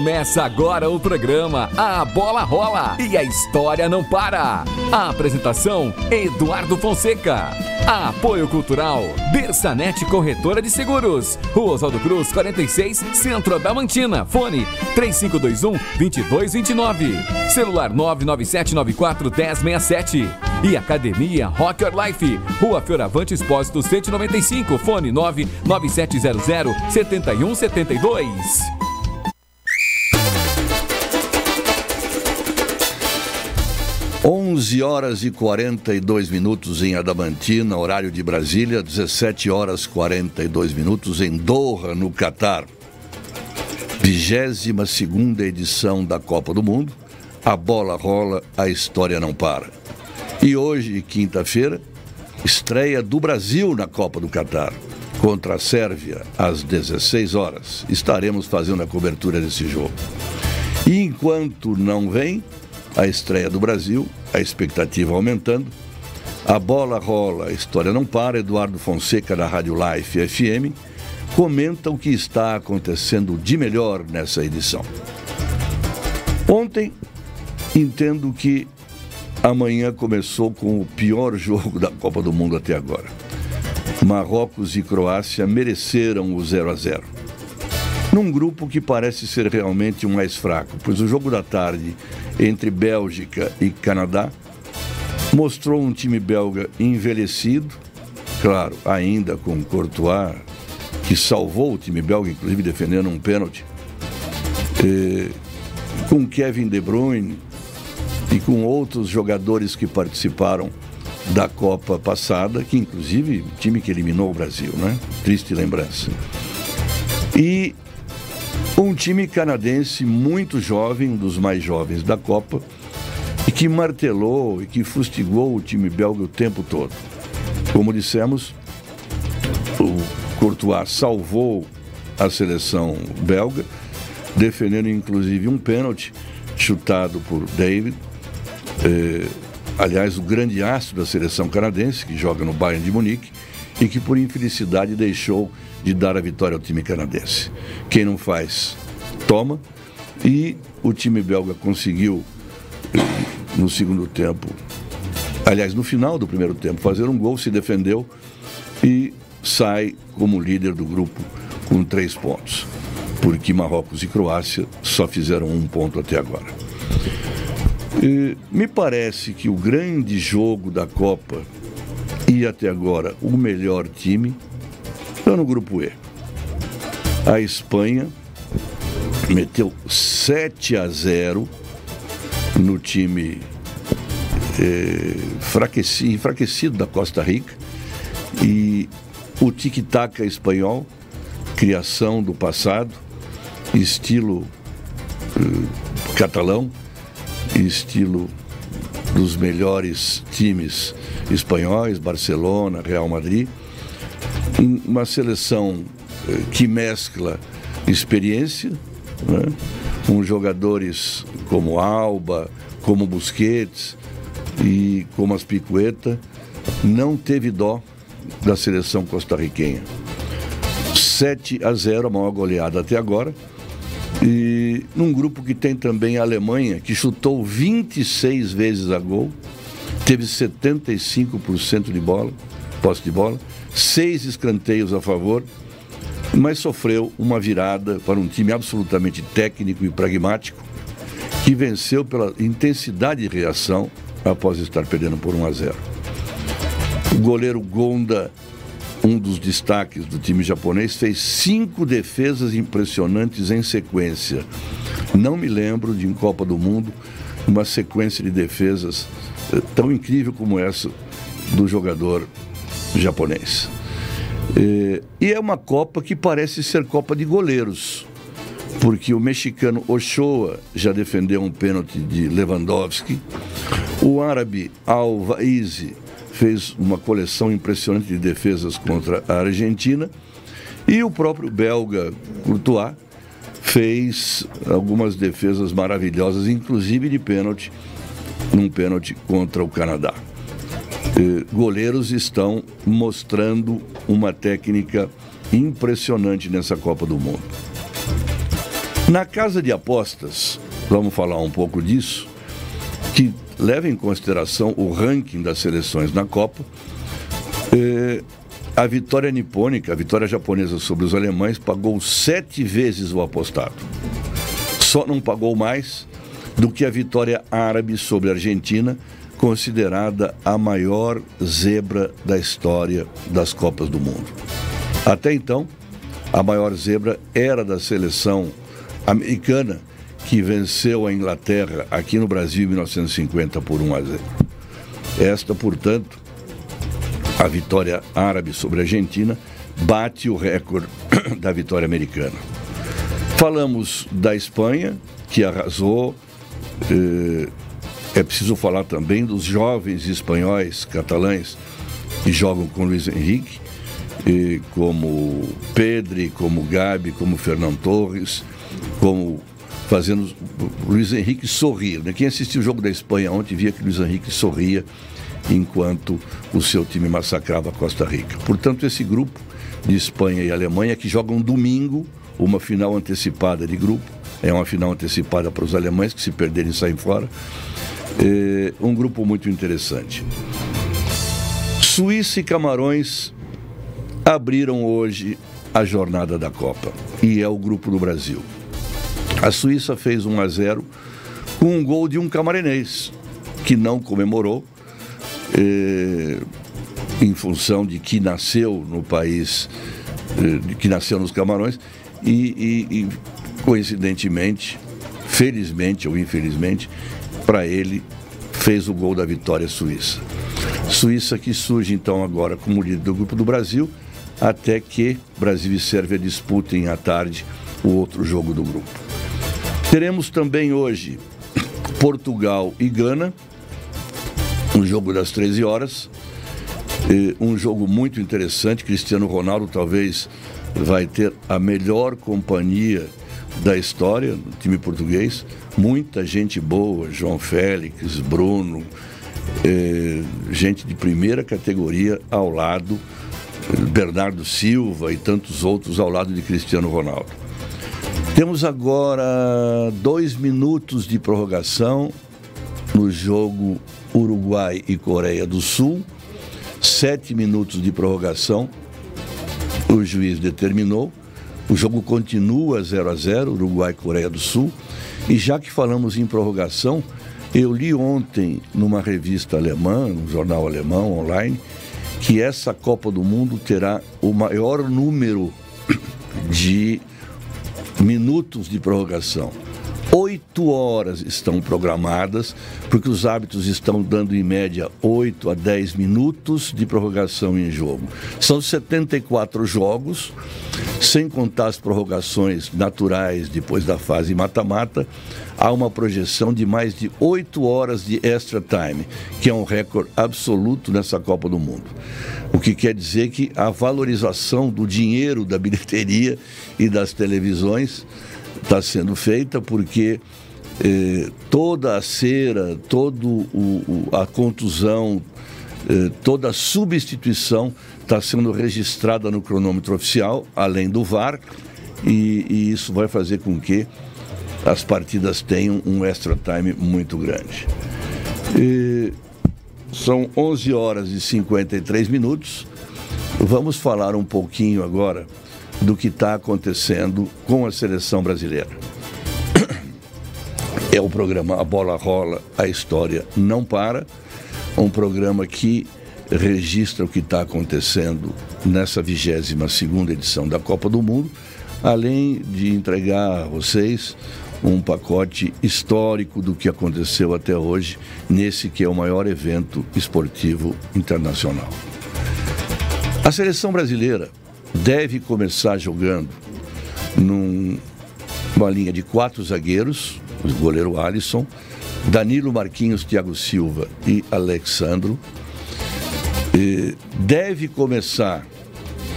Começa agora o programa A Bola Rola e a história não para. A apresentação: Eduardo Fonseca. Apoio Cultural: Bersanete Corretora de Seguros. Rua Oswaldo Cruz, 46, Centro da Mantina. Fone: 3521-2229. Celular 99794-1067. E Academia Rock Your Life. Rua Fioravante Expósito 195. Fone 99700-7172. 11 horas e 42 minutos em Adamantina, horário de Brasília, 17 horas 42 minutos em Doha, no Catar. 22 segunda edição da Copa do Mundo. A bola rola, a história não para. E hoje, quinta-feira, estreia do Brasil na Copa do Catar. Contra a Sérvia, às 16 horas. Estaremos fazendo a cobertura desse jogo. E enquanto não vem, a estreia do Brasil, a expectativa aumentando. A bola rola, a história não para. Eduardo Fonseca, da Rádio Life FM, comenta o que está acontecendo de melhor nessa edição. Ontem, entendo que amanhã começou com o pior jogo da Copa do Mundo até agora. Marrocos e Croácia mereceram o 0 a 0 num grupo que parece ser realmente o mais fraco, pois o jogo da tarde entre Bélgica e Canadá mostrou um time belga envelhecido, claro, ainda com Courtois, que salvou o time belga, inclusive defendendo um pênalti, com Kevin De Bruyne e com outros jogadores que participaram da Copa passada, que inclusive time que eliminou o Brasil, né? Triste lembrança. E um time canadense muito jovem, um dos mais jovens da Copa, e que martelou e que fustigou o time belga o tempo todo. Como dissemos, o Courtois salvou a seleção belga, defendendo inclusive um pênalti chutado por David. Eh, aliás, o grande astro da seleção canadense, que joga no Bayern de Munique, e que por infelicidade deixou de dar a vitória ao time canadense. Quem não faz, toma. E o time belga conseguiu, no segundo tempo, aliás, no final do primeiro tempo, fazer um gol, se defendeu e sai como líder do grupo com três pontos. Porque Marrocos e Croácia só fizeram um ponto até agora. E me parece que o grande jogo da Copa até agora o melhor time está no grupo E. A Espanha meteu 7 a 0 no time eh, enfraquecido, enfraquecido da Costa Rica e o tic-tac espanhol, criação do passado, estilo eh, catalão, estilo dos melhores times espanhóis, Barcelona, Real Madrid, uma seleção eh, que mescla experiência, né? com jogadores como Alba, como Busquets e como Aspicueta, não teve dó da seleção costarriquenha. 7 a 0, a maior goleada até agora. E num grupo que tem também a Alemanha, que chutou 26 vezes a gol, teve 75% de bola, posse de bola, seis escanteios a favor, mas sofreu uma virada para um time absolutamente técnico e pragmático, que venceu pela intensidade de reação após estar perdendo por 1 a 0. O goleiro Gonda, um dos destaques do time japonês, fez cinco defesas impressionantes em sequência. Não me lembro de em Copa do Mundo uma sequência de defesas tão incrível como essa do jogador japonês. E é uma Copa que parece ser Copa de goleiros, porque o mexicano Ochoa já defendeu um pênalti de Lewandowski, o árabe Al-Vaizi fez uma coleção impressionante de defesas contra a Argentina, e o próprio belga Courtois fez algumas defesas maravilhosas, inclusive de pênalti num pênalti contra o Canadá. E, goleiros estão mostrando uma técnica impressionante nessa Copa do Mundo. Na casa de apostas, vamos falar um pouco disso, que leva em consideração o ranking das seleções na Copa. Eh, a vitória nipônica, a vitória japonesa sobre os alemães, pagou sete vezes o apostado. Só não pagou mais do que a vitória árabe sobre a Argentina, considerada a maior zebra da história das Copas do Mundo. Até então, a maior zebra era da seleção americana, que venceu a Inglaterra aqui no Brasil em 1950 por 1 a 0. Esta, portanto, a vitória árabe sobre a Argentina bate o recorde da vitória americana. Falamos da Espanha, que arrasou. Eh, é preciso falar também dos jovens espanhóis catalães que jogam com Luiz Henrique, como Pedri, como Gabi, como Fernando Torres, como fazendo Luiz Henrique sorrir. Né? Quem assistiu o jogo da Espanha ontem via que Luiz Henrique sorria enquanto o seu time massacrava a Costa Rica. Portanto, esse grupo de Espanha e Alemanha que jogam domingo uma final antecipada de grupo, é uma final antecipada para os alemães que se perderem saem fora. É um grupo muito interessante. Suíça e Camarões abriram hoje a jornada da Copa e é o grupo do Brasil. A Suíça fez 1 a 0 com um gol de um camarinês que não comemorou eh, em função de que nasceu no país, eh, que nasceu nos Camarões e, e coincidentemente, felizmente ou infelizmente, para ele fez o gol da vitória suíça. Suíça que surge então agora como líder do grupo do Brasil, até que Brasil e Sérvia disputem à tarde o outro jogo do grupo. Teremos também hoje Portugal e Gana, um jogo das 13 horas. Um jogo muito interessante. Cristiano Ronaldo talvez vai ter a melhor companhia da história do time português. Muita gente boa, João Félix, Bruno, eh, gente de primeira categoria ao lado, Bernardo Silva e tantos outros ao lado de Cristiano Ronaldo. Temos agora dois minutos de prorrogação no jogo Uruguai e Coreia do Sul. Sete minutos de prorrogação. O juiz determinou. O jogo continua 0 a 0 Uruguai Coreia do Sul. E já que falamos em prorrogação, eu li ontem numa revista alemã, num jornal alemão online, que essa Copa do Mundo terá o maior número de minutos de prorrogação. Oito horas estão programadas, porque os hábitos estão dando em média 8 a 10 minutos de prorrogação em jogo. São 74 jogos, sem contar as prorrogações naturais depois da fase mata-mata, há uma projeção de mais de 8 horas de extra time, que é um recorde absoluto nessa Copa do Mundo. O que quer dizer que a valorização do dinheiro da bilheteria e das televisões está sendo feita porque eh, toda a cera, toda a contusão, eh, toda a substituição está sendo registrada no cronômetro oficial, além do VAR, e, e isso vai fazer com que as partidas tenham um extra time muito grande. E são 11 horas e 53 minutos. Vamos falar um pouquinho agora do que está acontecendo com a seleção brasileira. É o programa A Bola Rola, a História Não Para, um programa que registra o que está acontecendo nessa 22 segunda edição da Copa do Mundo, além de entregar a vocês um pacote histórico do que aconteceu até hoje nesse que é o maior evento esportivo internacional. A seleção brasileira deve começar jogando numa linha de quatro zagueiros, o goleiro Alisson, Danilo Marquinhos, Thiago Silva e Alexandro. E deve começar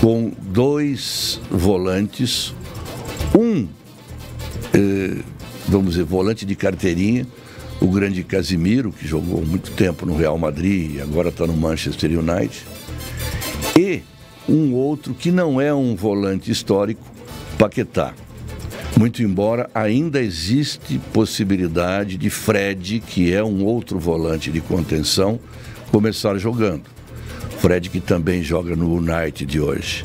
com dois volantes, um, eh, vamos dizer, volante de carteirinha, o grande Casimiro, que jogou muito tempo no Real Madrid e agora está no Manchester United, e um outro que não é um volante histórico, Paquetá. Muito embora ainda existe possibilidade de Fred, que é um outro volante de contenção, começar jogando. Fred que também joga no United de hoje.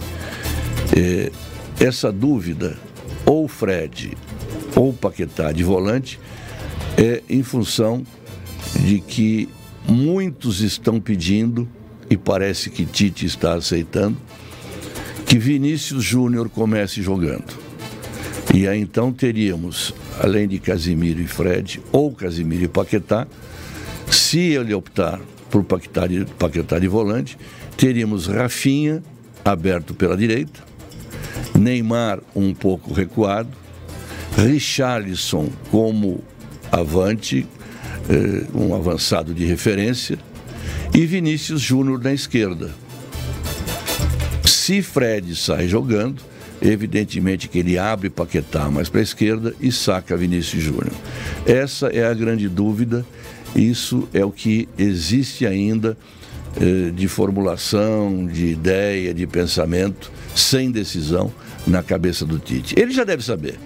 É, essa dúvida, ou Fred ou Paquetá de volante, é em função de que muitos estão pedindo, e parece que Tite está aceitando, que Vinícius Júnior comece jogando. E aí então teríamos, além de Casimiro e Fred, ou Casimiro e Paquetá, se ele optar por Paquetá de, Paquetá de volante, teríamos Rafinha aberto pela direita, Neymar um pouco recuado, Richarlison como avante, eh, um avançado de referência, e Vinícius Júnior na esquerda. Se Fred sai jogando, evidentemente que ele abre Paquetá mais para a esquerda e saca Vinícius Júnior. Essa é a grande dúvida, isso é o que existe ainda eh, de formulação, de ideia, de pensamento, sem decisão na cabeça do Tite. Ele já deve saber.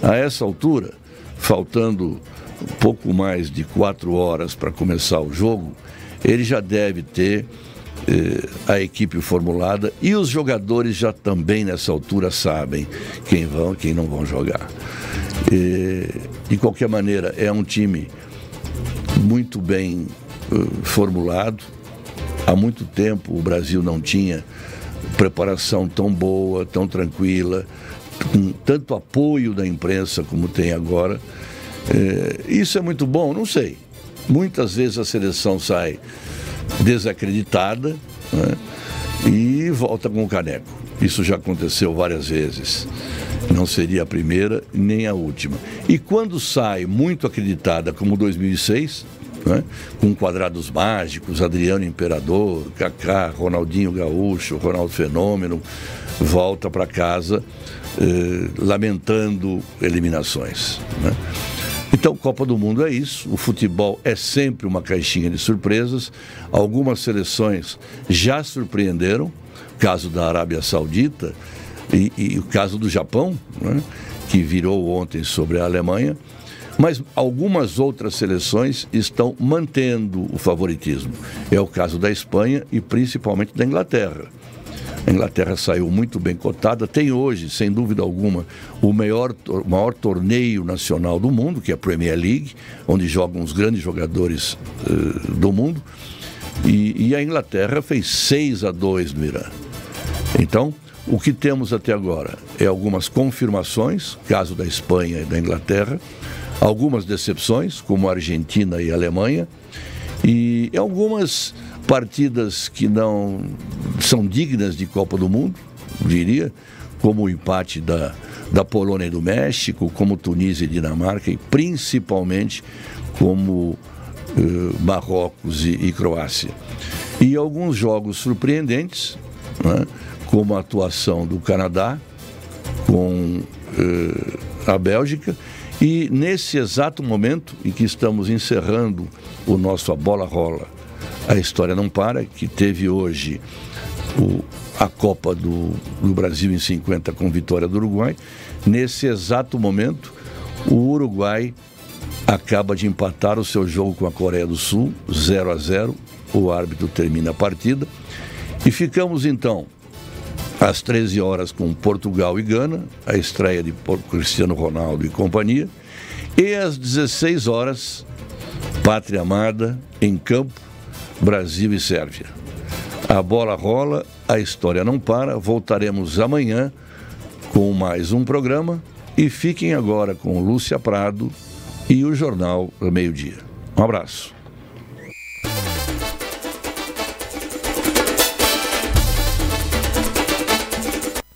A essa altura, faltando pouco mais de quatro horas para começar o jogo, ele já deve ter eh, a equipe formulada e os jogadores já também nessa altura sabem quem vão e quem não vão jogar. E, de qualquer maneira, é um time muito bem uh, formulado. Há muito tempo o Brasil não tinha preparação tão boa, tão tranquila, com tanto apoio da imprensa como tem agora. É, isso é muito bom? Não sei. Muitas vezes a seleção sai desacreditada né, e volta com o caneco. Isso já aconteceu várias vezes. Não seria a primeira nem a última. E quando sai muito acreditada, como 2006, né, com quadrados mágicos, Adriano Imperador, Kaká, Ronaldinho Gaúcho, Ronaldo Fenômeno, volta para casa eh, lamentando eliminações. Né? Então, Copa do Mundo é isso. O futebol é sempre uma caixinha de surpresas. Algumas seleções já surpreenderam, caso da Arábia Saudita e, e o caso do Japão, né, que virou ontem sobre a Alemanha. Mas algumas outras seleções estão mantendo o favoritismo. É o caso da Espanha e principalmente da Inglaterra. A Inglaterra saiu muito bem cotada, tem hoje, sem dúvida alguma, o maior, o maior torneio nacional do mundo, que é a Premier League, onde jogam os grandes jogadores uh, do mundo. E, e, a Inglaterra fez 6 a 2 no Irã. Então, o que temos até agora é algumas confirmações, caso da Espanha e da Inglaterra, algumas decepções, como a Argentina e a Alemanha, e algumas partidas que não são dignas de Copa do Mundo, diria, como o empate da, da Polônia e do México, como Tunísia e Dinamarca, e principalmente como uh, Marrocos e, e, Croácia. E alguns jogos surpreendentes, né, como a atuação do Canadá com uh, a Bélgica, e nesse exato momento em que estamos encerrando o nosso A Bola Rola a História Não Para, que teve hoje o, a Copa do, do Brasil em 50 com vitória do Uruguai. Nesse exato momento, o Uruguai acaba de empatar o seu jogo com a Coreia do Sul, 0 a 0. O árbitro termina a partida. E ficamos então às 13 horas com Portugal e Gana, a estreia de Cristiano Ronaldo e companhia. E às 16 horas, Pátria Amada em campo Brasil e Sérvia. A bola rola, a história não para. Voltaremos amanhã com mais um programa e fiquem agora com Lúcia Prado e o Jornal do Meio-Dia. Um abraço.